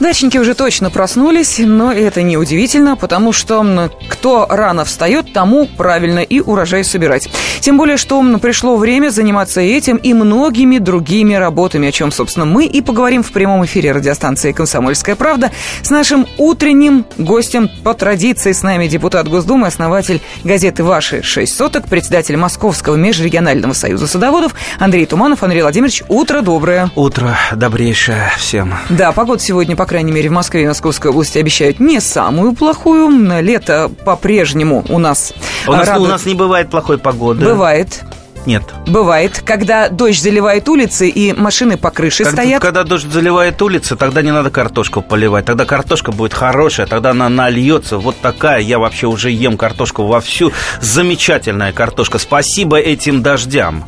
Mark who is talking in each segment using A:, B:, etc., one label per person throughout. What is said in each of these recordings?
A: Дачники уже точно проснулись, но это не удивительно, потому что кто рано встает, тому правильно и урожай собирать. Тем более, что пришло время заниматься этим и многими другими работами, о чем, собственно, мы и поговорим в прямом эфире радиостанции «Комсомольская правда» с нашим утренним гостем по традиции. С нами депутат Госдумы, основатель газеты «Ваши шесть соток», председатель Московского межрегионального союза садоводов Андрей Туманов. Андрей Владимирович, утро доброе.
B: Утро добрейшее всем.
A: Да, погода сегодня, по крайней мере, в Москве и Московской области обещают не самую плохую. Лето по-прежнему у нас
B: у нас, радует... у нас не бывает плохой погоды.
A: Бывает.
B: Нет.
A: Бывает, когда дождь заливает улицы и машины по крыше
B: когда,
A: стоят.
B: Когда дождь заливает улицы, тогда не надо картошку поливать. Тогда картошка будет хорошая, тогда она нальется. Вот такая. Я вообще уже ем картошку вовсю. Замечательная картошка. Спасибо этим дождям.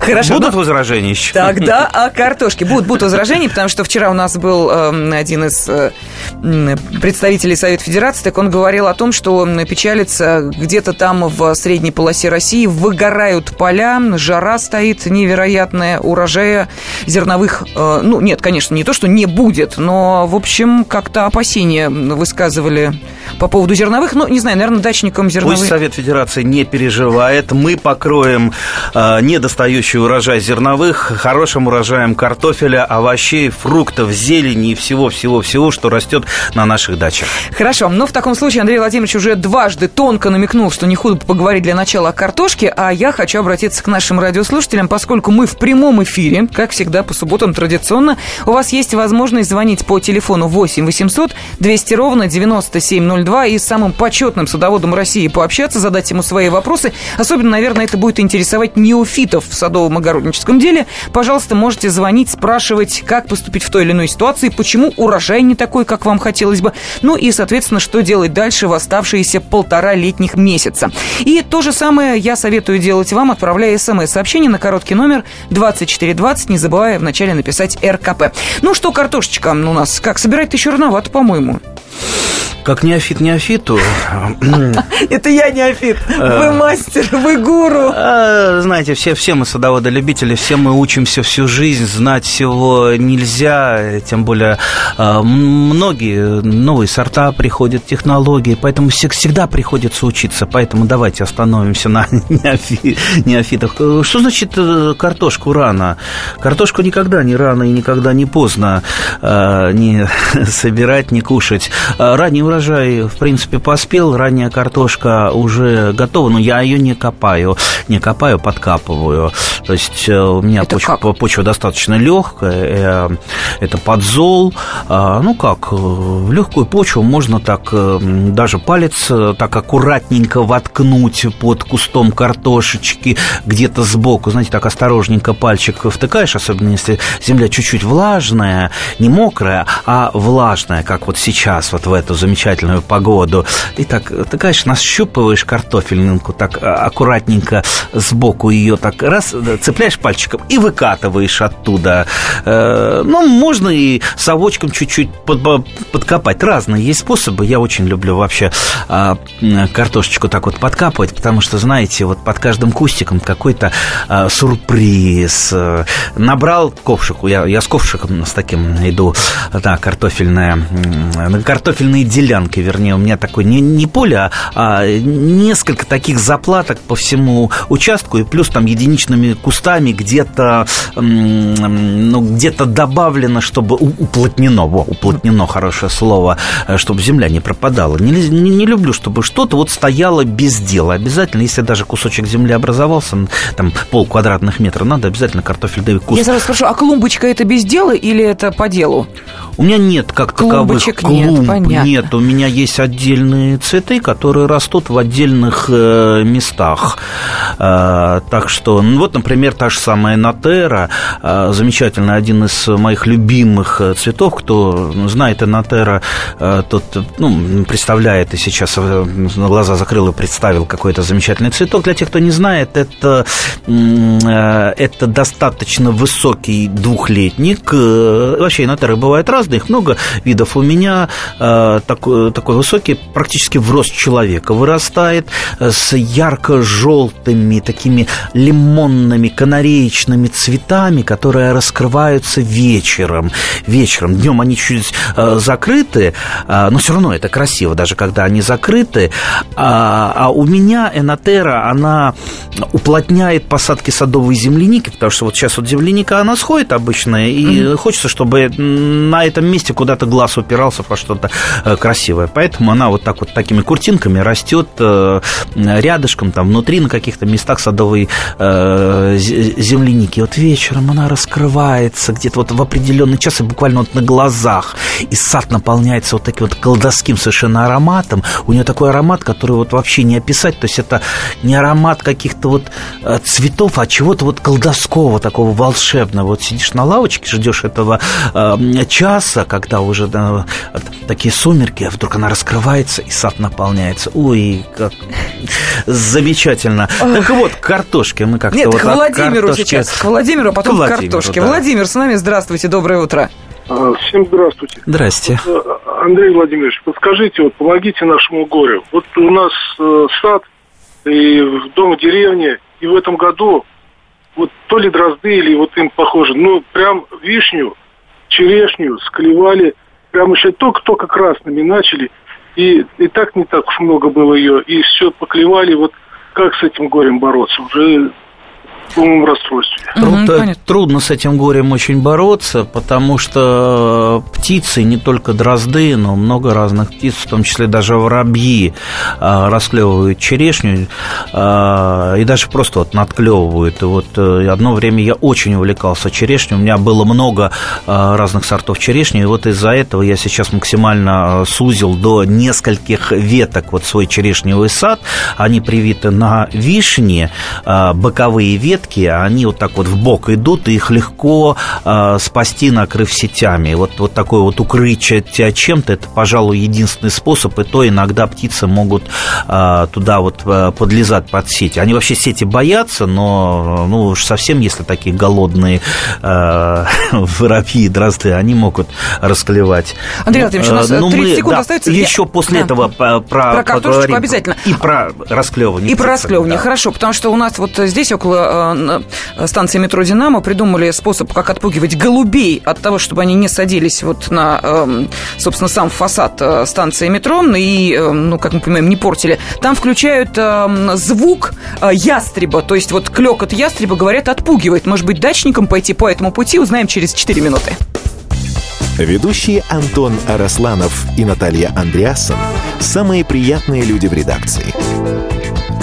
A: Хорошо.
B: Будут но... возражения еще?
A: Тогда о картошке. Будут, будут возражения, потому что вчера у нас был э, один из э, представителей Совета Федерации, так он говорил о том, что печалится где-то там в средней полосе России выгорают поля, жара стоит невероятная, урожая зерновых, э, ну, нет, конечно, не то, что не будет, но, в общем, как-то опасения высказывали по поводу зерновых, ну, не знаю, наверное, дачникам зерновых...
B: Пусть Совет Федерации не переживает, мы покроем э, недостающий урожай зерновых хорошим урожаем картофеля, овощей, фруктов, зелени и всего-всего-всего, что растет на наших дачах.
A: Хорошо, но в таком случае Андрей Владимирович уже дважды тонко намекнул, что не худо поговорить для начала о картошке, а я хочу обратиться к нашим радиослушателям, поскольку мы в прямом эфире, как всегда по субботам традиционно, у вас есть возможность звонить по телефону 8 800 200 ровно 9702 и с самым почетным садоводом России пообщаться, задать ему свои вопросы. Особенно, наверное, это будет интересовать неофитов в садовом огородническом деле. Пожалуйста, можете звонить, спрашивать, как поступить в той или иной ситуации, почему урожай не такой, как вам хотелось бы, ну и, соответственно, что делать дальше в оставшиеся полтора летних месяца. И то же самое я советую делать вам, отправляя смс-сообщение на короткий номер 2420, не забывая вначале написать РКП. Ну что, картошечка у нас как? Собирать-то еще рановато, по-моему.
B: Как неофит неофиту.
A: Это я неофит. Вы э. мастер, вы гуру.
B: А, знаете, все, все мы садоводы-любители, все мы учимся всю жизнь, знать всего нельзя, тем более а, многие новые сорта приходят, технологии, поэтому всегда приходится учиться, поэтому давайте остановимся на неофитах. Что значит э, картошку рано? Картошку никогда не рано и никогда не поздно не собирать, не кушать. Ранний урожай в принципе, поспел, ранняя картошка уже готова, но я ее не копаю, не копаю, подкапываю. То есть э, у меня почва, почва достаточно легкая, э, это подзол. А, ну как, э, в легкую почву можно так даже палец так аккуратненько воткнуть под кустом картошечки где-то сбоку, знаете, так осторожненько пальчик втыкаешь, особенно если земля чуть-чуть влажная, не мокрая, а влажная, как вот сейчас, вот в эту замечательную погоду. И так, ты, конечно, нащупываешь картофельнинку так а, аккуратненько сбоку ее так раз цепляешь пальчиком и выкатываешь оттуда. Э, ну, можно и совочком чуть-чуть под, подкопать. Разные есть способы. Я очень люблю вообще а, картошечку так вот подкапывать, потому что, знаете, вот под каждым кустиком какой-то а, сюрприз. Набрал ковшику, я, я с ковшиком с таким иду, да, картофельная, картофельные деля делянкой, вернее, у меня такой не, не поле, а, а несколько таких заплаток по всему участку, и плюс там единичными кустами где-то ну, где-то добавлено, чтобы уплотнено, во, уплотнено хорошее слово, э, чтобы земля не пропадала. Не, не, не люблю, чтобы что-то вот стояло без дела. Обязательно, если даже кусочек земли образовался, там пол квадратных метра, надо обязательно картофельный куст.
A: Я сразу спрошу, а клумбочка это без дела или это по делу?
B: У меня нет как таковых клумб.
A: Нет, понятно.
B: нет, у меня есть отдельные цветы, которые растут в отдельных э, местах. Э, так что, ну, вот, например, та же самая Натера, э, замечательный, один из моих любимых цветов, кто знает Натера, э, тот, ну, представляет и сейчас глаза закрыл и представил какой-то замечательный цветок. Для тех, кто не знает, это, это достаточно высокий двухлетник. Вообще Натеры бывают разные, их много видов. У меня э, такой такой высокий, практически в рост человека вырастает, э, с ярко-желтыми такими лимонными, канареечными цветами, которые раскрываются вечером. Вечером. Днем они чуть э, закрыты, э, но все равно это красиво, даже когда они закрыты. А, а у меня энотера, она уплотняет посадки садовой земляники, потому что вот сейчас вот земляника, она сходит обычно, и mm-hmm. хочется, чтобы на этом месте куда-то глаз упирался по что-то э, красивое. Поэтому она вот так вот такими куртинками растет э, рядышком, там внутри на каких-то местах садовой э, земляники. Вот вечером она раскрывается где-то вот в определенный час, и буквально вот на глазах. И сад наполняется вот таким вот колдовским совершенно ароматом. У нее такой аромат, который вот вообще не описать. То есть это не аромат каких-то вот цветов, а чего-то вот колдовского, такого волшебного. Вот сидишь на лавочке, ждешь этого часа, когда уже да, такие сумерки, а вдруг она раскрывается, и сад наполняется. Ой, как замечательно. Так вот, картошки мы как-то
A: Нет,
B: вот
A: к Владимиру картошки... сейчас, к Владимиру, а потом к, к картошке. Да. Владимир с нами, здравствуйте, доброе утро.
C: А, всем здравствуйте.
B: Здрасте.
C: Вот, э, Андрей Владимирович, подскажите, вот помогите нашему горю. Вот у нас э, сад и в дом деревне, и в этом году вот то ли дрозды, или вот им похоже, ну, прям вишню, черешню склевали – прям еще только-только красными начали, и, и так не так уж много было ее, и все поклевали, вот как с этим горем бороться? Уже полном расстройстве.
B: Труд, угу, трудно с этим горем очень бороться, потому что птицы, не только дрозды, но много разных птиц, в том числе даже воробьи, а, расклевывают черешню а, и даже просто вот надклевывают. И вот э, одно время я очень увлекался черешней, у меня было много разных сортов черешни, и вот из-за этого я сейчас максимально сузил до нескольких веток вот свой черешневый сад. Они привиты на вишне, боковые ветки, ветки, они вот так вот в бок идут, и их легко э, спасти, накрыв сетями. Вот, вот такое вот укрытие чем-то, это, пожалуй, единственный способ, и то иногда птицы могут э, туда вот э, подлезать под сети. Они вообще сети боятся, но ну уж совсем, если такие голодные э, воробьи и дрозды, они могут расклевать.
A: Андрей Владимирович, у нас ну, 30 мы, секунд да, остается.
B: Еще после да. этого про,
A: про картошечку обязательно.
B: И про расклевывание.
A: И про расклевывание, да. хорошо, потому что у нас вот здесь около станции метро «Динамо» придумали способ, как отпугивать голубей от того, чтобы они не садились вот на, эм, собственно, сам фасад э, станции метро и, эм, ну, как мы понимаем, не портили. Там включают эм, звук э, ястреба, то есть вот клёкот ястреба, говорят, отпугивает. Может быть, дачникам пойти по этому пути, узнаем через 4 минуты.
D: Ведущие Антон Арасланов и Наталья Андреасон – самые приятные люди в редакции.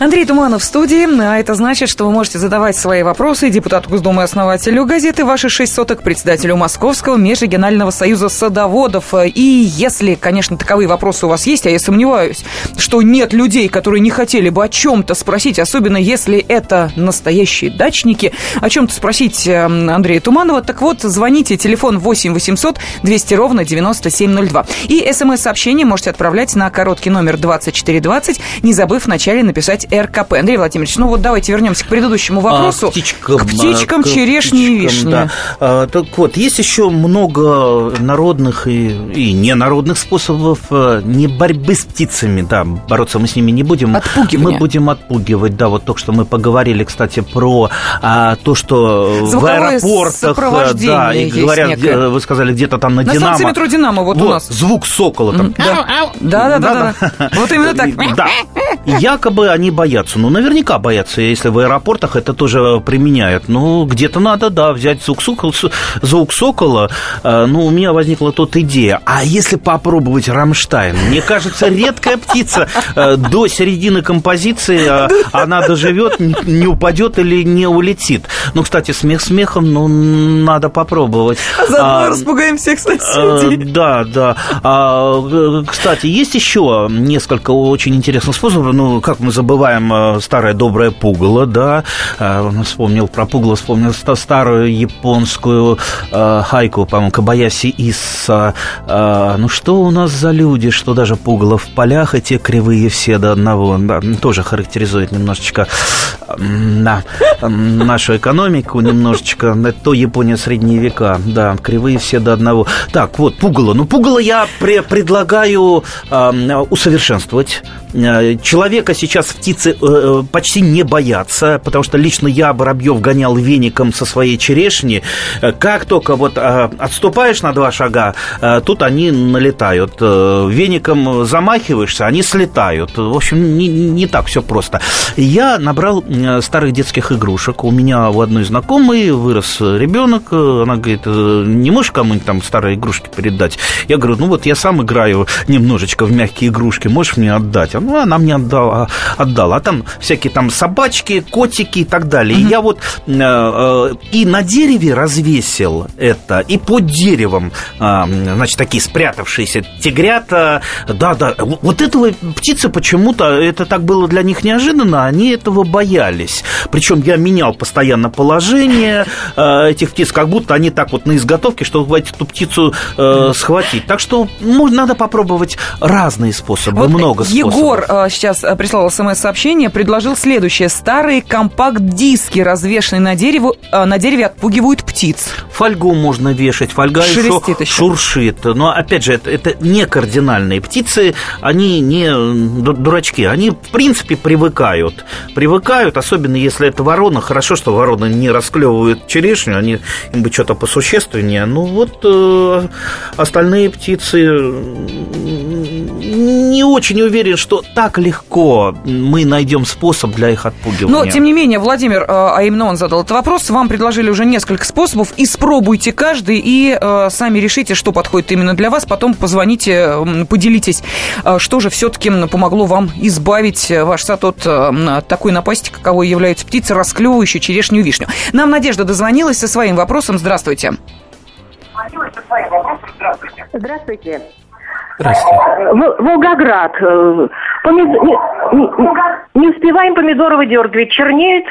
A: Андрей Туманов в студии, а это значит, что вы можете задавать свои вопросы депутату Госдумы основателю газеты «Ваши шесть соток» председателю Московского межрегионального союза садоводов. И если, конечно, таковые вопросы у вас есть, а я сомневаюсь, что нет людей, которые не хотели бы о чем-то спросить, особенно если это настоящие дачники, о чем-то спросить эм, Андрея Туманова, так вот, звоните, телефон 8 800 200 ровно 9702. И смс-сообщение можете отправлять на короткий номер 2420, не забыв вначале написать РКП. Андрей Владимирович, ну вот давайте вернемся к предыдущему а, вопросу. А, птичкам, к птичкам, к черешне птичкам, и вишне. Да.
B: А, так вот, есть еще много народных и, и ненародных способов а, не борьбы с птицами, да, бороться мы с ними не будем.
A: Отпугивание.
B: Мы будем отпугивать, да, вот только что мы поговорили, кстати, про а, то, что
A: Звуковое
B: в аэропортах, да, и говорят, некое. вы сказали, где-то там на, на Динамо. На
A: метро Динамо, вот, вот у нас.
B: Звук сокола там.
A: Да, да, да, да. Вот именно так.
B: Да. Якобы они боятся. Ну, наверняка боятся, если в аэропортах это тоже применяют. Ну, где-то надо, да, взять звук сокола. Звук сокола. Э, ну, у меня возникла тут идея. А если попробовать Рамштайн? Мне кажется, редкая птица. Э, до середины композиции э, она доживет, не упадет или не улетит. Ну, кстати, смех смехом, но ну, надо попробовать.
A: А заодно а, распугаем всех соседей.
B: Да, да. А, кстати, есть еще несколько очень интересных способов. Ну, как мы забываем называем старое доброе пугало, да. Вспомнил про пугало, вспомнил старую японскую хайку, по-моему, Кабаяси Исса. Ну что у нас за люди, что даже пугало в полях, и те кривые все до одного. Да, тоже характеризует немножечко да, нашу экономику немножечко. То Япония средние века. Да, кривые все до одного. Так, вот, пугало. Ну, пугало я пре предлагаю э, усовершенствовать. Э, человека сейчас птицы э, э, почти не боятся, потому что лично я Воробьев гонял веником со своей черешни. Как только вот отступаешь на два шага, тут они налетают. Веником замахиваешься, они слетают. В общем, не, не так все просто. Я набрал старых детских игрушек. У меня у одной знакомой вырос ребенок. Она говорит, не можешь кому-нибудь там старые игрушки передать? Я говорю, ну вот я сам играю немножечко в мягкие игрушки, можешь мне отдать? Ну, она мне отдала, отдала. А там всякие там собачки, котики и так далее. Mm-hmm. И я вот э, э, и на дереве развесил это, и под деревом, э, значит, такие спрятавшиеся тигрята. Да, да, вот этого птицы почему-то, это так было для них неожиданно, они этого боялись. Причем я менял постоянно положение э, этих птиц, как будто они так вот на изготовке, чтобы эту птицу э, схватить. Так что ну, надо попробовать разные способы, вот много способов.
A: Егор э, сейчас прислал смс-сообщение, предложил следующее. Старые компакт-диски, развешенные на, дереву, э, на дереве, отпугивают птиц.
B: Фольгу можно вешать, фольга еще, еще шуршит. Но, опять же, это, это не кардинальные птицы, они не дурачки, они, в принципе, привыкают. Привыкают, особенно если это ворона. Хорошо, что вороны не расклевывают черешню, они им бы что-то посущественнее. Ну, вот э, остальные птицы не очень уверен, что так легко мы найдем способ для их отпугивания.
A: Но, тем не менее, Владимир, э, а именно он задал этот вопрос, вам предложили уже несколько способов, испробуйте каждый и э, сами решите, что подходит именно для вас, потом позвоните, поделитесь, э, что же все-таки помогло вам избавить ваш сад от такой напасти, каковой является птица, расклевывающая черешню и вишню. Нам Надежда дозвонилась со своим вопросом. Здравствуйте.
E: Здравствуйте.
B: Здравствуйте.
E: Волгоград. Э, помид... не, не, успеваем помидоры выдергивать. Чернеют.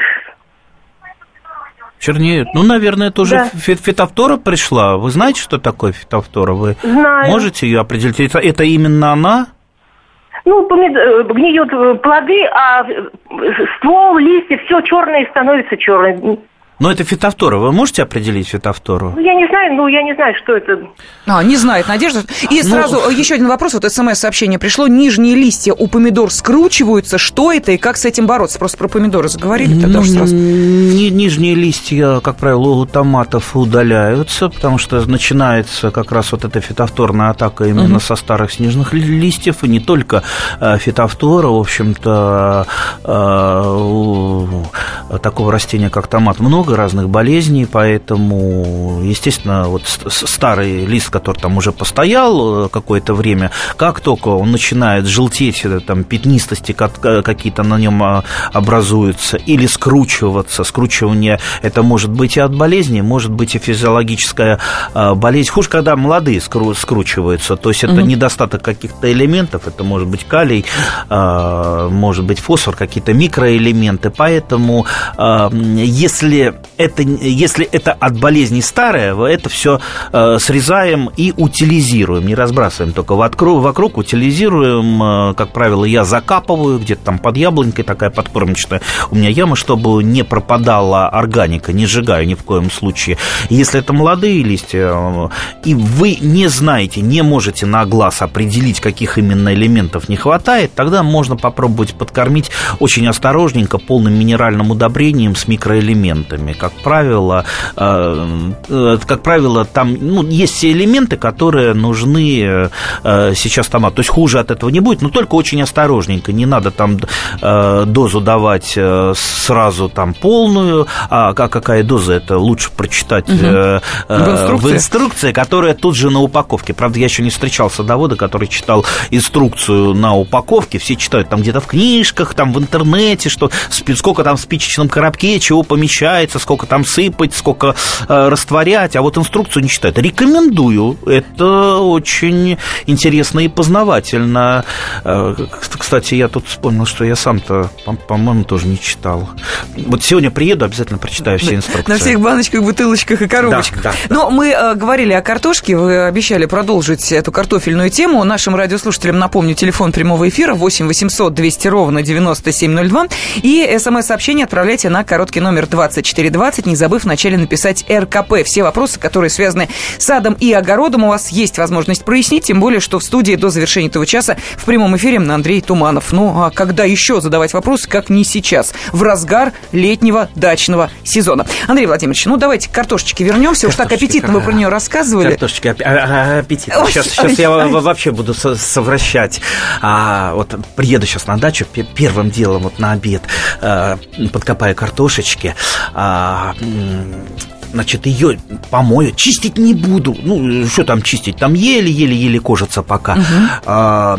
B: Чернеют. Ну, наверное, тоже да. фитофтора пришла. Вы знаете, что такое фитофтора? Вы
E: Знаю.
B: можете ее определить? Это, это именно она?
E: Ну, помид... Э, гниют э, плоды, а ствол, листья, все черное становится черным.
B: Но это фитофтора. Вы можете определить фитофтору?
E: Ну, я не знаю, ну, я не знаю, что это.
A: А, не знает Надежда. И ну... сразу еще один вопрос. Вот смс-сообщение пришло. Нижние листья у помидор скручиваются. Что это и как с этим бороться? Просто про помидоры заговорили тогда ну, сразу.
B: Ни, нижние листья, как правило, у томатов удаляются, потому что начинается как раз вот эта фитофторная атака именно угу. со старых снежных листьев. И не только э, фитофтора, в общем-то, э, такого растения, как томат, много много разных болезней, поэтому, естественно, вот старый лист, который там уже постоял э, какое-то время, как только он начинает желтеть, э, там пятнистости э, какие-то на нем а, образуются, или скручиваться, скручивание это может быть и от болезни, может быть и физиологическая а, болезнь. Хуже, когда молодые скручиваются, то есть это угу. недостаток каких-то элементов, это может быть калий, а, может быть фосфор, какие-то микроэлементы, поэтому если это, если это от болезни старое, это все э, срезаем и утилизируем, не разбрасываем только вокруг, вокруг утилизируем, э, как правило, я закапываю где-то там под яблонькой, такая подкормочная у меня яма, чтобы не пропадала органика, не сжигаю ни в коем случае. Если это молодые листья, э, и вы не знаете, не можете на глаз определить, каких именно элементов не хватает, тогда можно попробовать подкормить очень осторожненько полным минеральным удобрением с микроэлементами вещами. Как правило, э, э, как правило, там ну, есть все элементы, которые нужны э, сейчас томату. То есть хуже от этого не будет, но только очень осторожненько. Не надо там дозу давать сразу там полную, а какая доза, это лучше прочитать угу. в, инструкции. в инструкции, которая тут же на упаковке. Правда, я еще не встречал садовода, который читал инструкцию на упаковке. Все читают там где-то в книжках, там в интернете, что сколько там спичечного спичечном коробке, чего помещается, сколько там сыпать, сколько э, растворять, а вот инструкцию не читают. Рекомендую. Это очень интересно и познавательно. Э, кстати, я тут вспомнил, что я сам-то, по-моему, тоже не читал. Вот сегодня приеду, обязательно прочитаю все инструкции.
A: На всех баночках, бутылочках и коробочках. Да, да, Но мы э, говорили о картошке, вы обещали продолжить эту картофельную тему. Нашим радиослушателям напомню, телефон прямого эфира 8 800 200 ровно 9702. И смс-сообщение отправляйте на короткий номер 2420, не забыв вначале написать РКП. Все вопросы, которые связаны с садом и огородом, у вас есть возможность прояснить, тем более, что в студии до завершения этого часа в прямом эфире Андрей Туманов. Ну, а когда еще задавать вопросы, как не сейчас, в разгар летнего дачного сезона? Андрей Владимирович, ну давайте к картошечке вернемся. Уж так аппетитно вы про нее рассказывали.
B: Картошечки а, а, аппетитно. Сейчас, сейчас я вообще буду совращать. А, вот приеду сейчас на дачу, первым делом вот на обед а, подкопаю картошечки, а, 啊嗯 значит, ее помою, чистить не буду. Ну, что там чистить? Там еле-еле-еле кожица пока. Угу. А,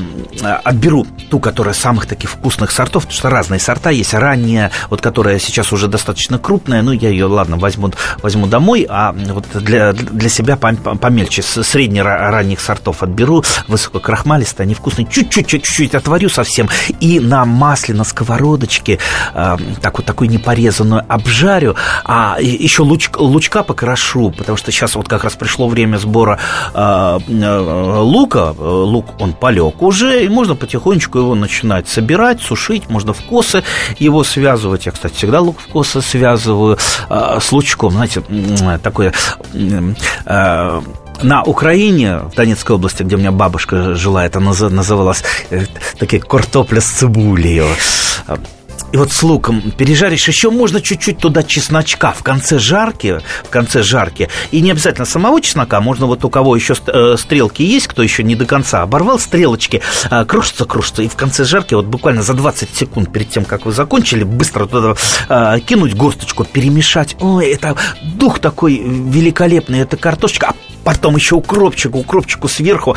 B: отберу ту, которая самых таких вкусных сортов, потому что разные сорта есть. Ранняя, вот которая сейчас уже достаточно крупная, ну, я ее, ладно, возьму, возьму домой, а вот для, для себя помельче, средне ранних сортов отберу, высококрахмалистые, они вкусные, чуть-чуть, чуть-чуть отварю совсем, и на масле, на сковородочке, э, так вот такую непорезанную обжарю, а еще луч, луч лучка покрошу, потому что сейчас вот как раз пришло время сбора э, э, лука. Лук, он полег уже, и можно потихонечку его начинать собирать, сушить, можно в косы его связывать. Я, кстати, всегда лук в косы связываю э, с лучком. Знаете, такое... Э, на Украине, в Донецкой области, где у меня бабушка жила, это называлось э, такие картопля с цибулей. И вот с луком пережаришь, еще можно чуть-чуть туда чесночка в конце жарки, в конце жарки. И не обязательно самого чеснока, можно вот у кого еще э, стрелки есть, кто еще не до конца оборвал стрелочки, э, кружится, кружится, и в конце жарки вот буквально за 20 секунд перед тем, как вы закончили, быстро туда э, кинуть горсточку, перемешать. Ой, это дух такой великолепный, это картошечка, а потом еще укропчику, укропчику сверху,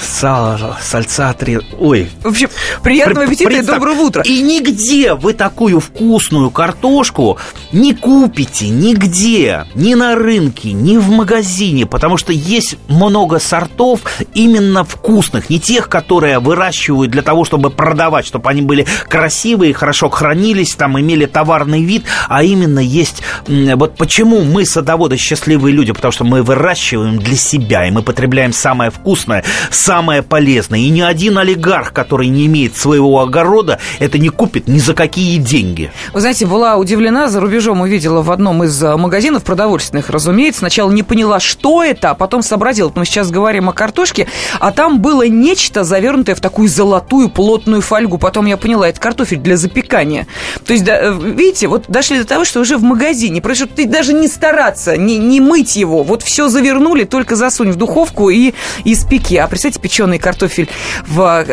B: сало, сальца, три... Ой.
A: В общем, приятного аппетита и доброго утра.
B: И Нигде вы такую вкусную картошку не купите, нигде, ни на рынке, ни в магазине, потому что есть много сортов именно вкусных, не тех, которые выращивают для того, чтобы продавать, чтобы они были красивые, хорошо хранились, там имели товарный вид, а именно есть... Вот почему мы, садоводы, счастливые люди, потому что мы выращиваем для себя, и мы потребляем самое вкусное, самое полезное. И ни один олигарх, который не имеет своего огорода, это не купит ни за какие деньги.
A: Вы знаете, была удивлена, за рубежом увидела в одном из э, магазинов продовольственных, разумеется. Сначала не поняла, что это, а потом сообразила. Мы сейчас говорим о картошке, а там было нечто, завернутое в такую золотую плотную фольгу. Потом я поняла, это картофель для запекания. То есть, да, э, видите, вот дошли до того, что уже в магазине. Проще ты даже не стараться, не, не мыть его. Вот все завернули, только засунь в духовку и испеки. А представьте, печеный картофель в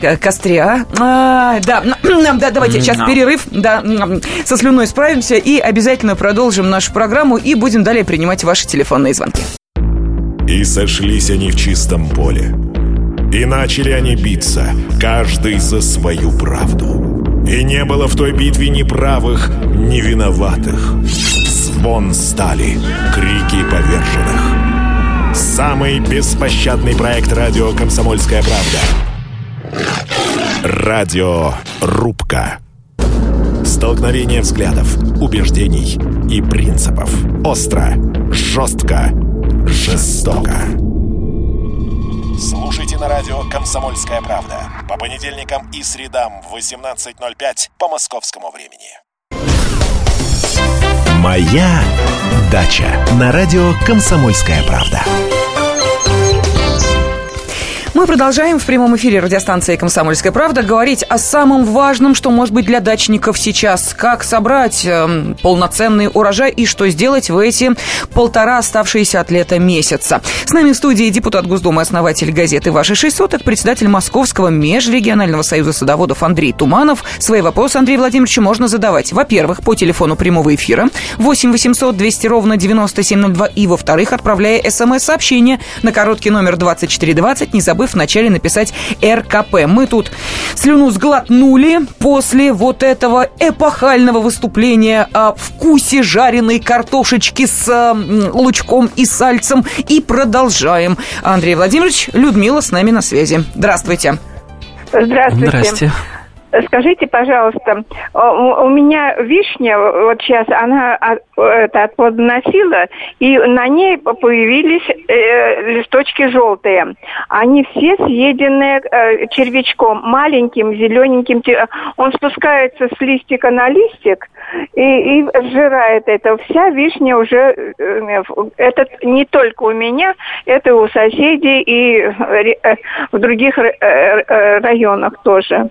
A: э, костре, а? а да, да, давайте сейчас перерыв, да, со слюной справимся и обязательно продолжим нашу программу и будем далее принимать ваши телефонные звонки.
D: И сошлись они в чистом поле. И начали они биться, каждый за свою правду. И не было в той битве ни правых, ни виноватых. Звон стали, крики поверженных. Самый беспощадный проект радио «Комсомольская правда». Радио «Рубка». Столкновение взглядов, убеждений и принципов. Остро, жестко, жестоко. Слушайте на радио «Комсомольская правда» по понедельникам и средам в 18.05 по московскому времени. «Моя дача» на радио «Комсомольская правда».
A: Мы продолжаем в прямом эфире радиостанции «Комсомольская правда» говорить о самом важном, что может быть для дачников сейчас. Как собрать э, полноценный урожай и что сделать в эти полтора оставшиеся от лета месяца. С нами в студии депутат Госдумы, основатель газеты «Ваши шесть соток», председатель Московского межрегионального союза садоводов Андрей Туманов. Свои вопросы Андрею Владимировичу можно задавать, во-первых, по телефону прямого эфира 8 800 200 ровно 9702 и, во-вторых, отправляя смс-сообщение на короткий номер 2420, не забыв вначале написать РКП. Мы тут слюну сглотнули после вот этого эпохального выступления о вкусе жареной картошечки с лучком и сальцем и продолжаем. Андрей Владимирович, Людмила с нами на связи. Здравствуйте.
F: Здравствуйте. Здрасте. Скажите, пожалуйста, у меня вишня, вот сейчас она это отплодоносила, и на ней появились э, листочки желтые. Они все съедены э, червячком, маленьким, зелененьким. Он спускается с листика на листик и, и сжирает это. Вся вишня уже, э, это не только у меня, это у соседей и э, в других э, районах тоже.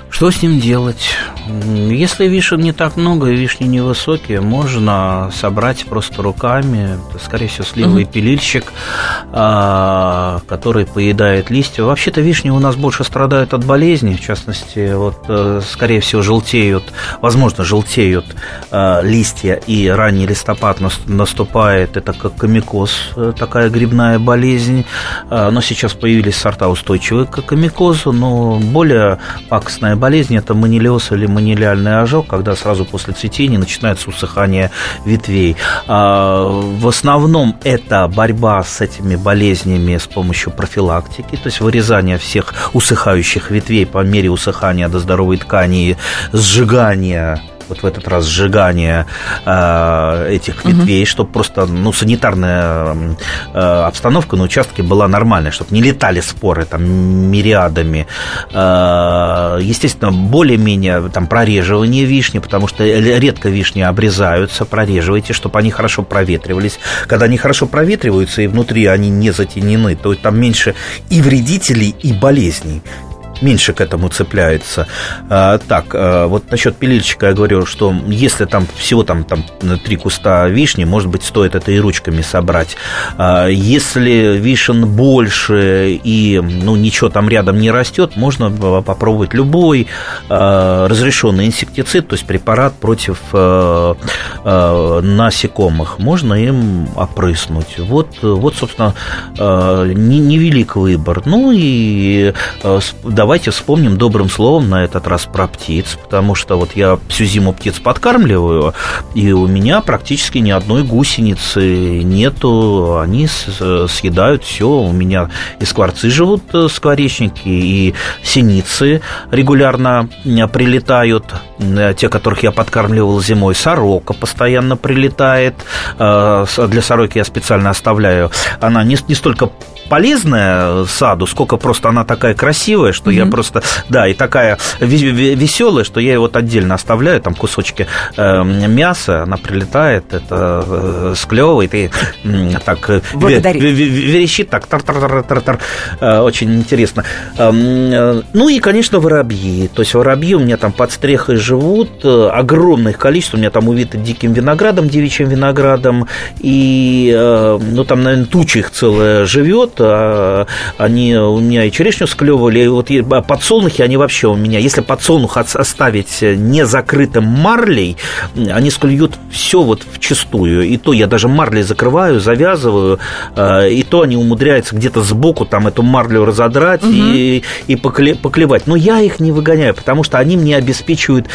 B: Что с ним делать? Если вишен не так много и вишни невысокие, можно собрать просто руками, скорее всего, сливовый угу. пилильщик, а, который поедает листья. Вообще-то вишни у нас больше страдают от болезней, в частности, вот, э, скорее всего, желтеют, возможно, желтеют а, листья, и ранний листопад наступает, это как комикоз, э, такая грибная болезнь, но сейчас появились сорта устойчивые к комикозу, но более пакостная болезнь – это манилиоз или манилиальный ожог, когда сразу после цветения начинается усыхание ветвей. А, в основном это борьба с этими болезнями с помощью профилактики, то есть вырезание всех усыхающих ветвей по мере усыхания до здоровой ткани, сжигание вот в этот раз сжигание э, этих ветвей, угу. чтобы просто ну, санитарная э, обстановка на участке была нормальная, чтобы не летали споры там мириадами. Э, естественно, более-менее там прореживание вишни, потому что редко вишни обрезаются, прореживайте, чтобы они хорошо проветривались. Когда они хорошо проветриваются и внутри они не затенены, то там меньше и вредителей, и болезней меньше к этому цепляется. А, так, а, вот насчет пилильщика я говорю, что если там всего там, там три куста вишни, может быть, стоит это и ручками собрать. А, если вишен больше и ну, ничего там рядом не растет, можно попробовать любой разрешенный инсектицид, то есть препарат против насекомых. Можно им опрыснуть. Вот, вот собственно, невелик выбор. Ну и давай давайте вспомним добрым словом на этот раз про птиц, потому что вот я всю зиму птиц подкармливаю, и у меня практически ни одной гусеницы нету, они съедают все. У меня и скворцы живут, э, скворечники, и синицы регулярно э, прилетают, э, те, которых я подкармливал зимой, сорока постоянно прилетает, для сороки я специально оставляю, она не, не столько полезная саду, сколько просто она такая красивая, что mm-hmm. я просто, да, и такая веселая, что я ее вот отдельно оставляю, там кусочки э, мяса, она прилетает, это э, склевывает и э, так верещит, так тар-тар-тар-тар-тар, э, очень интересно. Э, э, ну и, конечно, воробьи, то есть воробьи у меня там под стрехой живут, э, огромное количество, у меня там увиты диким виноградом, девичьим виноградом, и, э, ну, там, наверное, туча их целая живет, а, они у меня и черешню склевывали, и вот подсолнухи, они вообще у меня, если подсолнух оставить не закрытым марлей, они склюют все вот в чистую. И то я даже марлей закрываю, завязываю, а, и то они умудряются где-то сбоку там эту марлю разодрать угу. и, и поклевать. Но я их не выгоняю, потому что они мне обеспечивают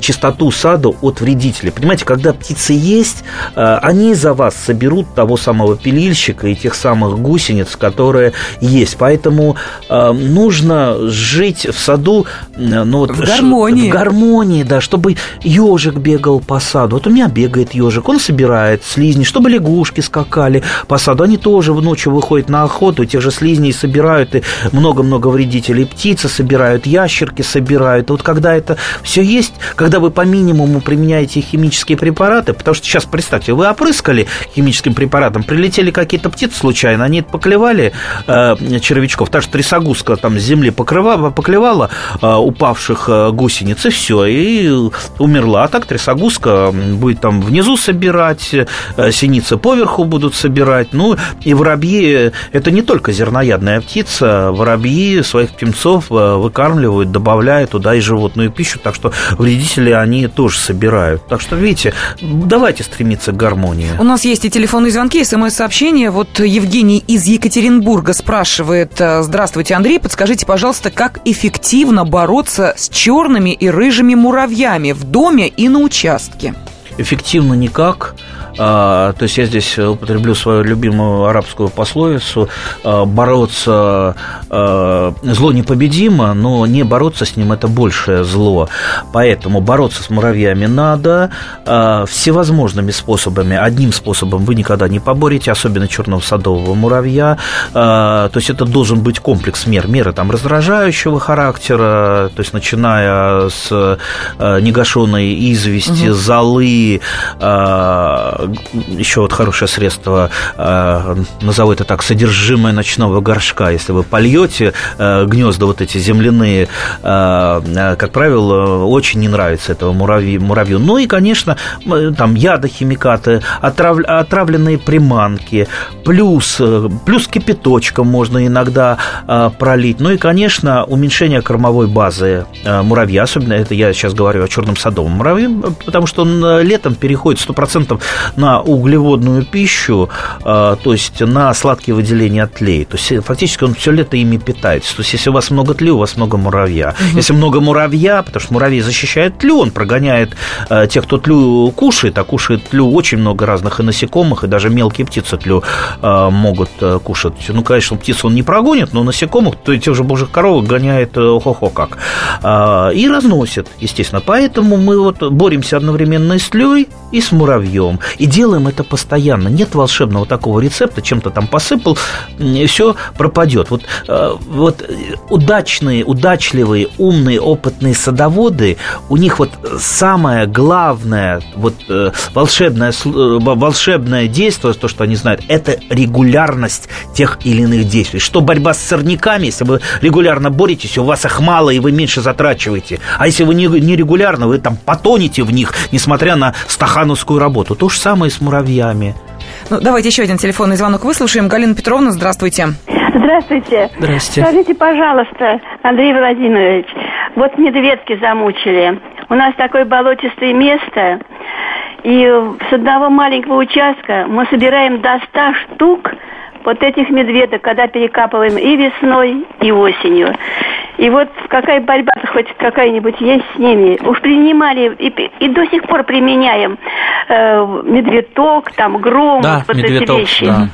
B: чистоту сада от вредителей. Понимаете, когда птицы есть, они за вас соберут того самого пилильщика и тех самых гусениц, которая есть. Поэтому э, нужно жить в саду э, ну, вот,
A: в гармонии.
B: В гармонии, да, чтобы ежик бегал по саду. Вот у меня бегает ежик, он собирает слизни, чтобы лягушки скакали по саду. Они тоже в ночью выходят на охоту, тех же слизней собирают, и много-много вредителей. Птицы собирают, ящерки собирают. Вот когда это все есть, когда вы по минимуму применяете химические препараты, потому что сейчас, представьте, вы опрыскали химическим препаратом, прилетели какие-то птицы случайно, они это поклевали, поклевали э, червячков, та же трясогузка там земли покрывала, поклевала э, упавших э, гусениц, и все, и умерла. А так трясогузка будет там внизу собирать, э, синицы поверху будут собирать. Ну, и воробьи, это не только зерноядная птица, воробьи своих птенцов э, выкармливают, добавляют туда и животную пищу, так что вредители они тоже собирают. Так что, видите, давайте стремиться к гармонии.
A: У нас есть и телефонные звонки, смс-сообщения. Вот Евгений из Екатеринбурга Екатеринбурга спрашивает, здравствуйте, Андрей, подскажите, пожалуйста, как эффективно бороться с черными и рыжими муравьями в доме и на участке?
B: Эффективно никак. А, то есть я здесь употреблю свою любимую арабскую пословицу а, «бороться а, зло непобедимо, но не бороться с ним – это большее зло». Поэтому бороться с муравьями надо всевозможными способами. Одним способом вы никогда не поборете, особенно черного садового муравья. То есть это должен быть комплекс мер. Меры там раздражающего характера, то есть начиная с негашенной извести, угу. золы, еще вот хорошее средство, э, назову это так, содержимое ночного горшка. Если вы польете э, гнезда вот эти земляные, э, как правило, очень не нравится этого муравью. муравью. Ну и, конечно, там ядохимикаты, отрав, отравленные приманки, плюс, плюс кипяточком можно иногда пролить. Ну и, конечно, уменьшение кормовой базы муравья, особенно это я сейчас говорю о черном садовом муравье, потому что он летом переходит 100% на углеводную пищу, а, то есть на сладкие выделения от тлей. То есть фактически он все лето ими питается. То есть если у вас много тлю, у вас много муравья. Угу. Если много муравья, потому что муравей защищает тлю, он прогоняет а, тех, кто тлю кушает, а кушает тлю очень много разных и насекомых, и даже мелкие птицы тлю а, могут кушать. Ну, конечно, птицу он не прогонит, но насекомых, то тех же божьих коровок гоняет э, хо-хо как. И разносит, естественно. Поэтому мы вот боремся одновременно и с тлей, и с муравьем. И делаем это постоянно. Нет волшебного такого рецепта, чем-то там посыпал, и все пропадет. Вот, э, вот удачные, удачливые, умные, опытные садоводы, у них вот самое главное, вот э, волшебное, э, волшебное действие, то, что они знают, это регулярность тех или иных действий. Что борьба с сорняками, если вы регулярно боретесь, у вас их мало, и вы меньше затрачиваете. А если вы не, не регулярно, вы там потонете в них, несмотря на стахановскую работу. То же самое и с муравьями.
A: Ну, давайте еще один телефонный звонок выслушаем. Галина Петровна, здравствуйте.
G: Здравствуйте.
B: Здравствуйте.
G: Скажите, пожалуйста, Андрей Владимирович, вот медведки замучили. У нас такое болотистое место, и с одного маленького участка мы собираем до 100 штук вот этих медведок, когда перекапываем и весной, и осенью. И вот какая борьба хоть какая-нибудь есть с ними. Уж принимали и, и до сих пор применяем э, медведок, там гром,
B: да, вот медведок, эти вещи. Да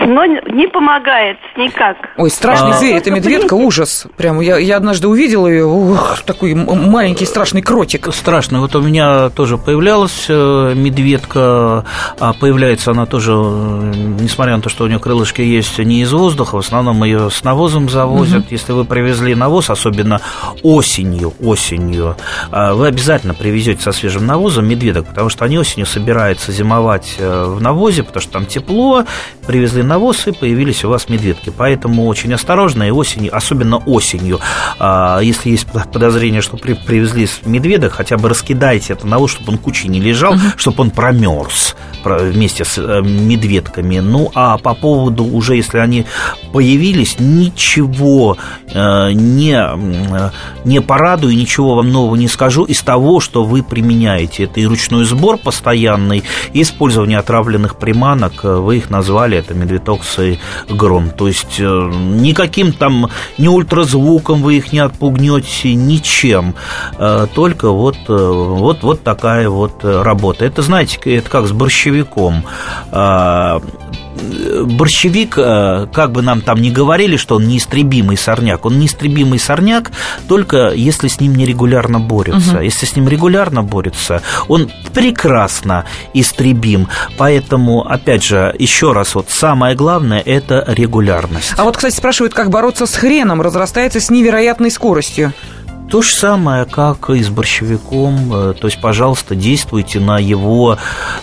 G: но не помогает никак.
A: Ой, страшный а... зверь, это медведка, ужас. Прям я, я однажды увидела ее, ух, такой маленький страшный кротик.
B: Страшно. Вот у меня тоже появлялась э, медведка, а появляется она тоже, э, несмотря на то, что у нее крылышки есть, не из воздуха, в основном ее с навозом завозят. Угу. Если вы привезли навоз, особенно осенью, осенью, а, вы обязательно привезете со свежим навозом медведок, потому что они осенью собираются зимовать э, в навозе, потому что там тепло, привезли навоз, и появились у вас медведки. Поэтому очень осторожно, и осенью, особенно осенью, а, если есть подозрение, что при, привезли медведок, хотя бы раскидайте это навоз, чтобы он кучей не лежал, угу. чтобы он промерз вместе с э, медведками. Ну, а по поводу уже, если они появились, ничего э, не, э, не порадую, ничего вам нового не скажу из того, что вы применяете. Это и ручной сбор постоянный, и использование отравленных приманок, вы их назвали, это медведокс и гром. То есть никаким там, ни ультразвуком вы их не отпугнете, ничем. Только вот, вот, вот такая вот работа. Это, знаете, это как с борщевиком борщевик, а, как бы нам там ни говорили, что он неистребимый сорняк, он неистребимый сорняк только если с ним нерегулярно борются. Угу. Если с ним регулярно борются, он прекрасно истребим. Поэтому, опять же, еще раз, вот самое главное – это регулярность.
A: А вот, кстати, спрашивают, как бороться с хреном, разрастается с невероятной скоростью.
B: То же самое, как и с борщевиком. Э, то есть, пожалуйста, действуйте на его,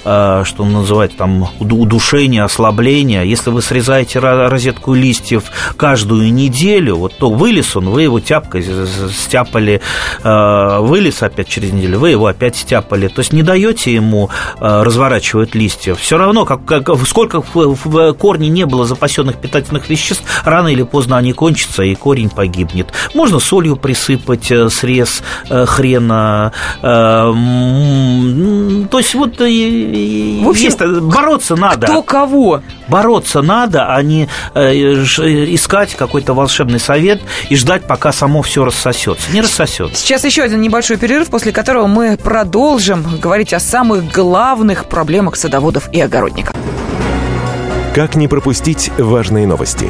B: э, что называть, там, удушение, ослабление. Если вы срезаете розетку листьев каждую неделю, вот то вылез он, вы его тяпкой стяпали, э, вылез опять через неделю, вы его опять стяпали. То есть, не даете ему разворачивать листья. Все равно, как, как, сколько в, корне не было запасенных питательных веществ, рано или поздно они кончатся, и корень погибнет. Можно солью присыпать, срез хрена. То есть вот в общем, есть, бороться надо.
A: Кто кого?
B: Бороться надо, а не искать какой-то волшебный совет и ждать, пока само все рассосется. Не рассосется.
A: Сейчас еще один небольшой перерыв, после которого мы продолжим говорить о самых главных проблемах садоводов и огородников.
D: Как не пропустить важные новости?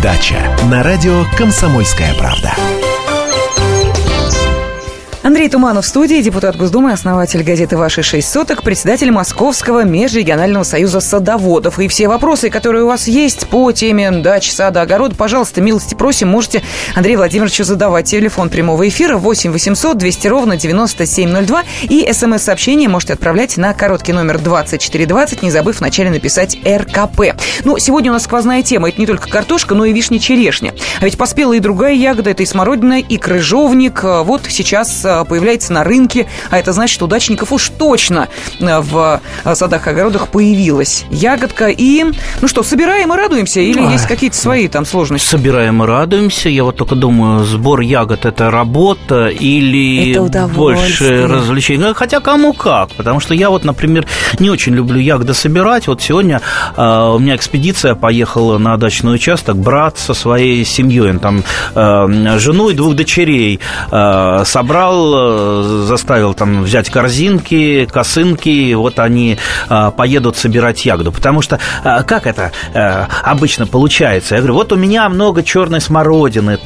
D: дача» на радио «Комсомольская правда».
A: Андрей Туманов в студии, депутат Госдумы, основатель газеты «Ваши шесть соток», председатель Московского межрегионального союза садоводов. И все вопросы, которые у вас есть по теме дач, сада, огород, пожалуйста, милости просим, можете Андрею Владимировичу задавать. Телефон прямого эфира 8 800 200 ровно 9702 и смс-сообщение можете отправлять на короткий номер 2420, не забыв вначале написать РКП. Ну, сегодня у нас сквозная тема. Это не только картошка, но и вишня-черешня. А ведь поспела и другая ягода, это и смородина, и крыжовник. Вот сейчас Э, появляется на рынке, а это значит, что удачников уж точно э, в э, садах и огородах появилась ягодка. И, ну что, собираем и радуемся? Или Ой. есть какие-то свои там сложности?
B: Собираем и радуемся. Я вот только думаю, сбор ягод – это работа или это больше развлечений? Хотя кому как, потому что я вот, например, не очень люблю ягоды собирать. Вот сегодня э, у меня экспедиция поехала на дачный участок, брат со своей семьей, он там э, жену и двух дочерей э, собрал Э, заставил там взять корзинки, косынки, вот они э, поедут собирать ягоду. Потому что э, как это обычно получается? Я говорю, вот у меня много черной смородины,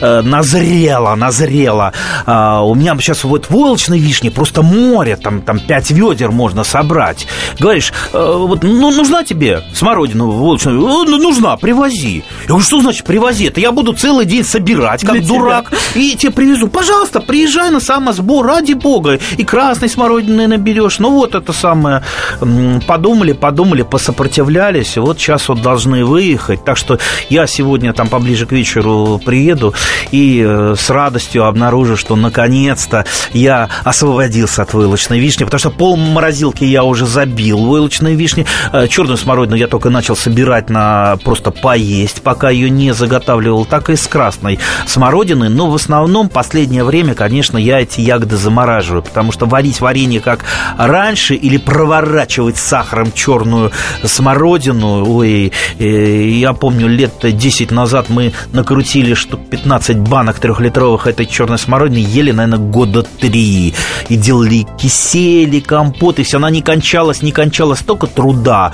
B: назрело, назрело. У меня сейчас вот волочной вишни просто море, там, там 5 ведер можно собрать. Говоришь, вот, ну, нужна тебе смородина волочную? Ну, нужна, привози. Я говорю, что значит привози? Это я буду целый день собирать, как Для дурак, тебя. и тебе привезу. Пожалуйста, приезжай приезжай на самосбор, ради бога, и красной смородины наберешь. Ну, вот это самое, подумали, подумали, посопротивлялись, вот сейчас вот должны выехать. Так что я сегодня там поближе к вечеру приеду и э, с радостью обнаружу, что наконец-то я освободился от войлочной вишни, потому что пол морозилки я уже забил войлочной вишни. Э, Черную смородину я только начал собирать на просто поесть, пока ее не заготавливал, так и с красной смородины. Но в основном последнее время, конечно, конечно, я эти ягоды замораживаю, потому что варить варенье как раньше или проворачивать сахаром черную смородину, ой, э, я помню, лет 10 назад мы накрутили штук 15 банок трехлитровых этой черной смородины, ели, наверное, года три, и делали кисели, компоты, все, она не кончалась, не кончалась, столько труда.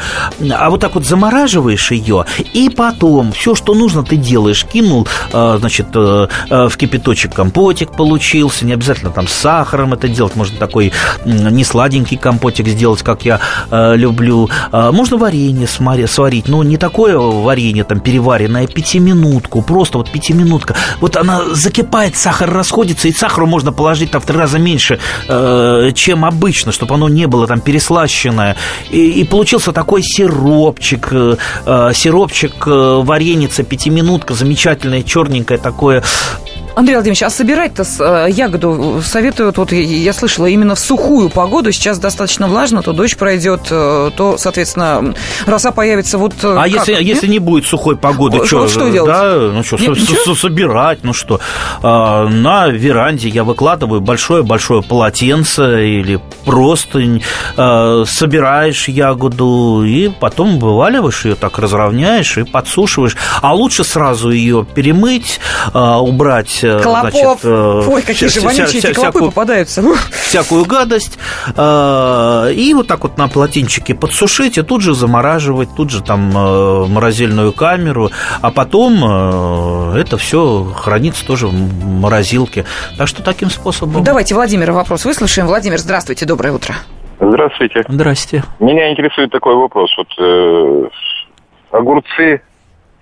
B: А вот так вот замораживаешь ее, и потом все, что нужно, ты делаешь. Кинул, э, значит, э, в кипяточек компотик получился, не там с сахаром это делать, можно такой не сладенький компотик сделать, как я э, люблю. Э, можно варенье сварить, но не такое варенье там переваренное, пятиминутку, просто вот пятиминутка. Вот она закипает, сахар расходится, и сахару можно положить там в три раза меньше, э, чем обычно, чтобы оно не было там переслащенное. И, и получился такой сиропчик, э, э сиропчик, э, вареница, пятиминутка, замечательное, черненькое такое
A: Андрей Владимирович, а собирать-то э, ягоду советуют, вот я слышала, именно в сухую погоду, сейчас достаточно влажно, то дождь пройдет, э, то, соответственно, роса появится вот
B: э, А если, если не будет сухой погоды,
A: что,
B: что,
A: что делать?
B: Да, ну что, Нет, собирать, ну что. А, на веранде я выкладываю большое-большое полотенце или просто собираешь ягоду и потом вываливаешь ее, так разровняешь и подсушиваешь. А лучше сразу ее перемыть, убрать
A: Э, Клопов. Значит, э, Ой, какие вся, же вонючие вся, эти клопы всякую, попадаются.
B: Всякую гадость. Э, и вот так вот на полотенчике подсушить, и тут же замораживать, тут же там морозильную камеру, а потом это все хранится тоже в морозилке. Так что таким способом.
A: Давайте Владимира вопрос выслушаем. Владимир, здравствуйте, доброе утро.
H: Здравствуйте.
B: Здрасте.
H: Меня интересует такой вопрос. Вот э, огурцы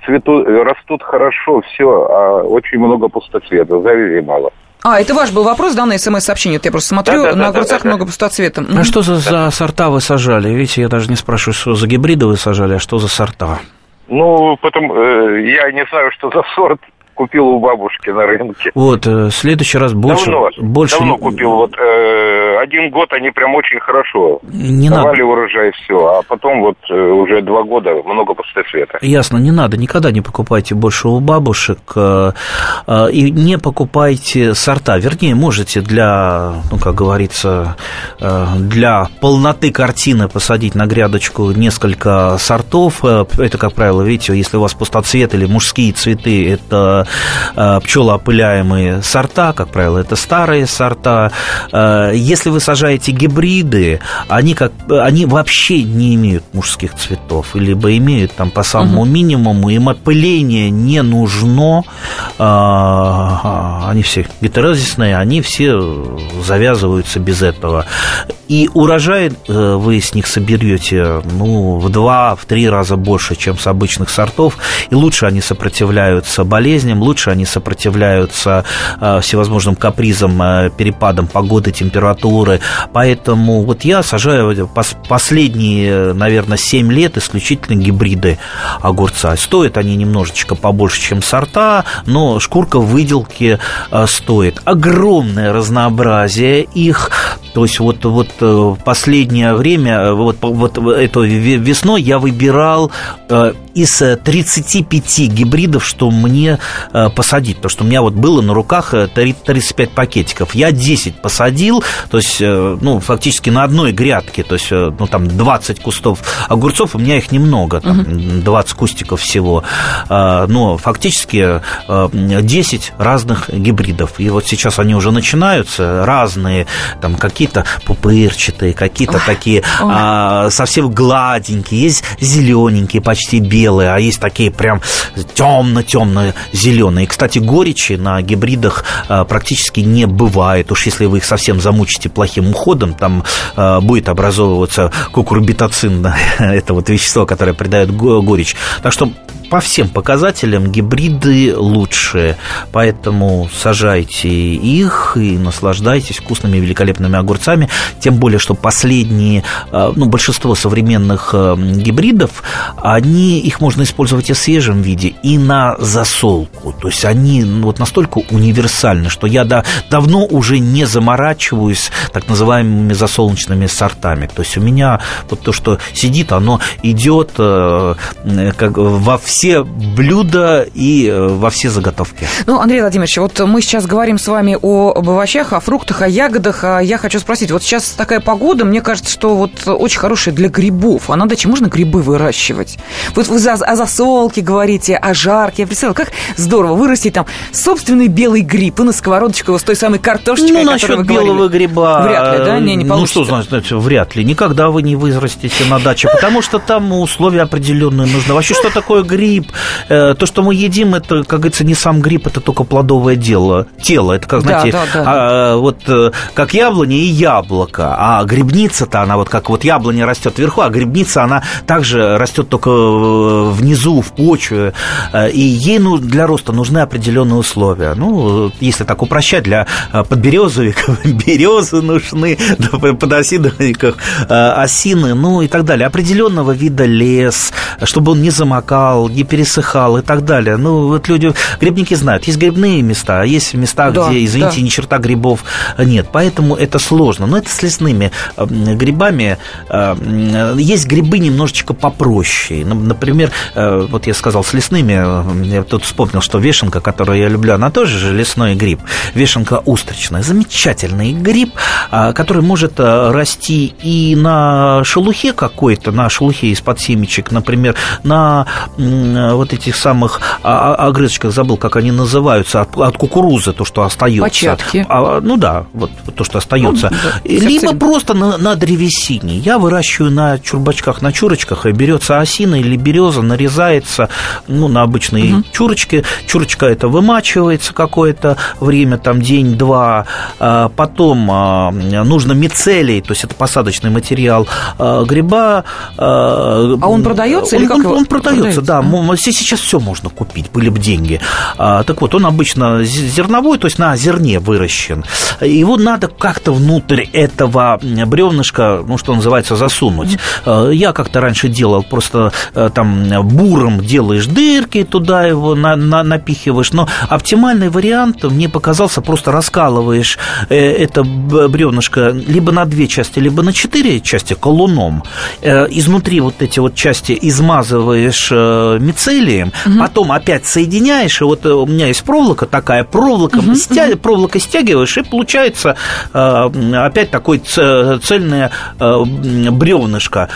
H: цветут, растут хорошо, все, а очень много пустоцвета, завели мало.
A: А, это ваш был вопрос, да, на смс-сообщение? Вот я просто смотрю, да, да, на огурцах да, да, много пустоцвета.
B: А что за, за сорта вы сажали? Видите, я даже не спрашиваю, что за гибриды вы сажали, а что за сорта?
H: Ну, потом э, я не знаю, что за сорт купил у бабушки на рынке.
B: Вот, э, в следующий раз больше...
H: Давно,
B: больше...
H: давно купил. Вот э, один год они прям очень хорошо
B: не
H: давали надо. урожай, все. А потом вот э, уже два года много пустоцвета.
B: Ясно, не надо. Никогда не покупайте больше у бабушек. Э, э, и не покупайте сорта. Вернее, можете для, ну, как говорится, э, для полноты картины посадить на грядочку несколько сортов. Э, это, как правило, видите, если у вас пустоцвет или мужские цветы, это пчелоопыляемые сорта, как правило, это старые сорта. Э, если вы сажаете гибриды, они, как, они вообще не имеют мужских цветов, либо имеют там по самому угу. минимуму, им опыление не нужно. Э, они все гетерозисные, они все завязываются без этого. И урожай вы с них соберете ну, в два, в три раза больше, чем с обычных сортов, и лучше они сопротивляются болезням, лучше они сопротивляются э, всевозможным капризам, э, перепадам погоды, температуры. Поэтому вот я сажаю последние, наверное, 7 лет исключительно гибриды огурца. Стоят они немножечко побольше, чем сорта, но шкурка выделки э, стоит. Огромное разнообразие их. То есть вот, вот в последнее время, вот, вот эту весной я выбирал из 35 гибридов, что мне Э, посадить. Потому что у меня вот было на руках 35 э, пакетиков. Я 10 посадил, то есть, э, ну, фактически на одной грядке, то есть, ну, там 20 кустов огурцов, у меня их немного, там, угу. 20 кустиков всего. Но фактически 10 разных гибридов. И вот сейчас они уже начинаются, разные, там, какие-то пупырчатые, какие-то такие а, совсем гладенькие, есть зелененькие, почти белые, а есть такие прям темно-темно зеленые кстати, горечи на гибридах а, практически не бывает. Уж если вы их совсем замучите плохим уходом, там а, будет образовываться кукурбитоцин, это вот вещество, которое придает горечь. Так что по всем показателям гибриды лучшие, поэтому сажайте их и наслаждайтесь вкусными великолепными огурцами, тем более, что последние, а, ну, большинство современных гибридов, они, их можно использовать и в свежем виде, и на засолку. То есть они ну, вот настолько универсальны, что я да, давно уже не заморачиваюсь так называемыми засолнечными сортами. То есть у меня вот то, что сидит, оно идет э, как во все блюда и э, во все заготовки.
A: Ну, Андрей Владимирович, вот мы сейчас говорим с вами о овощах, о фруктах, о ягодах. А я хочу спросить, вот сейчас такая погода, мне кажется, что вот очень хорошая для грибов. А на даче можно грибы выращивать? Вот вы о засолке говорите, о жарке. Я представляю, как здорово вырастить там собственный белый гриб и на сковородочку его с той самой картошечкой,
B: Ну, насчет белого гриба...
A: Вряд ли, да? Не, не получится.
B: Ну, что значит, вряд ли. Никогда вы не вырастите на даче, потому что там условия определенные нужны. Вообще, что такое гриб? Э, то, что мы едим, это, как говорится, не сам гриб, это только плодовое дело. Тело, это, как, знаете, да, да, да. А, вот э, как яблоня и яблоко. А грибница-то, она вот как вот яблоня растет вверху, а грибница, она также растет только э, внизу, в почве. И ей ну, для роста нужны определенные условия. Ну, если так упрощать, для э, подберезовиков березы нужны, подосиновиков э, осины, ну и так далее. Определенного вида лес, чтобы он не замокал, не пересыхал и так далее. Ну, вот люди, грибники знают, есть грибные места, а есть места, да, где, извините, да. ни черта грибов нет. Поэтому это сложно. Но это с лесными э, грибами. Есть грибы немножечко попроще. Например, вот я сказал, с лесными, я тут вспомнил, что вешенка, которую я люблю, она тоже же лесной гриб. Вешенка устричная. Замечательный гриб, а, который может а, расти и на шелухе какой-то, на шелухе из-под семечек, например, на вот этих самых а, огрызочках, забыл, как они называются, от, от кукурузы, то, что остается.
A: Початки.
B: А, ну да, вот то, что остается. Ну, да, Либо просто на, на древесине. Я выращиваю на чурбачках, на чурочках, и берется осина или береза, нарезается ну, на обычные угу. чурочки, чурочка это вымачивается какое-то время, там день-два, а потом а, нужно мицелий, то есть это посадочный материал а, гриба.
A: А он продается
B: он,
A: или как
B: он, он продается, да, продается. Угу. Сейчас все можно купить, были бы деньги. А, так вот, он обычно зерновой, то есть на зерне выращен. Его надо как-то внутрь этого бревнышка, ну, что называется, засунуть. Угу. Я как-то раньше делал, просто э, там буром делаешь дырки, туда его на, на, напихиваешь. Но оптимальный вариант мне показался, просто раскалываешь э, это бревнышко либо на две части, либо на четыре части колуном. Изнутри вот эти вот части измазываешь мицелием, угу. потом опять соединяешь, и вот у меня есть проволока такая, проволока, угу, стя... угу. проволока стягиваешь, и получается опять такой цельное бревнышко,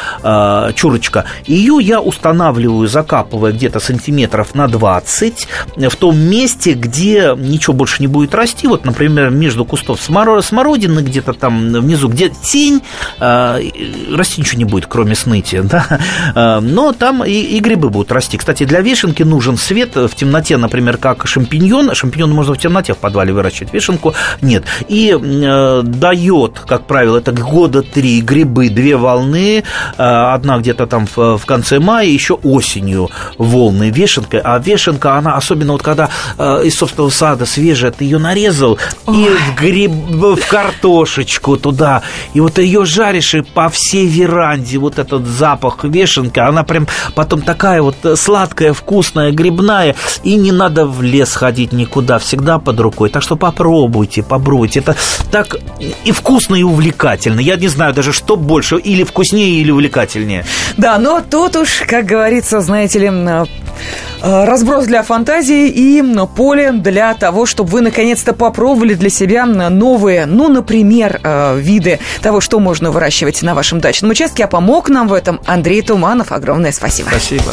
B: чурочка. Ее я устанавливаю, закапывая где-то сантиметров на 20 в том месте, где ничего больше не будет расти. Вот, например, между кустов смородины где-то там внизу, где тень, расти ничего не будет, кроме сныти, да? но там и, и грибы будут расти. Кстати, для вешенки нужен свет в темноте, например, как шампиньон. Шампиньон можно в темноте в подвале выращивать, вешенку нет. И э, дает, как правило, это года три грибы, две волны, э, одна где-то там в, в конце мая, еще осенью волны вешенка. А вешенка, она особенно вот когда э, из собственного сада свежая, ты ее нарезал Ой. и в гриб, в картошечку туда, и вот ее жаришь и по всей веранде вот этот запах вешенки, она прям потом такая вот сладкая, вкусная, грибная, и не надо в лес ходить никуда, всегда под рукой. Так что попробуйте, попробуйте. Это так и вкусно, и увлекательно. Я не знаю даже, что больше, или вкуснее, или увлекательнее.
A: Да, но тут уж, как говорится, знаете ли, э, разброс для фантазии и поле для того, чтобы вы наконец-то попробовали для себя новые, ну, например, э, виды того, что можно выращивать на вашем дачном участке. А помог нам в этом Андрей Туманов. Огромное спасибо.
B: Спасибо.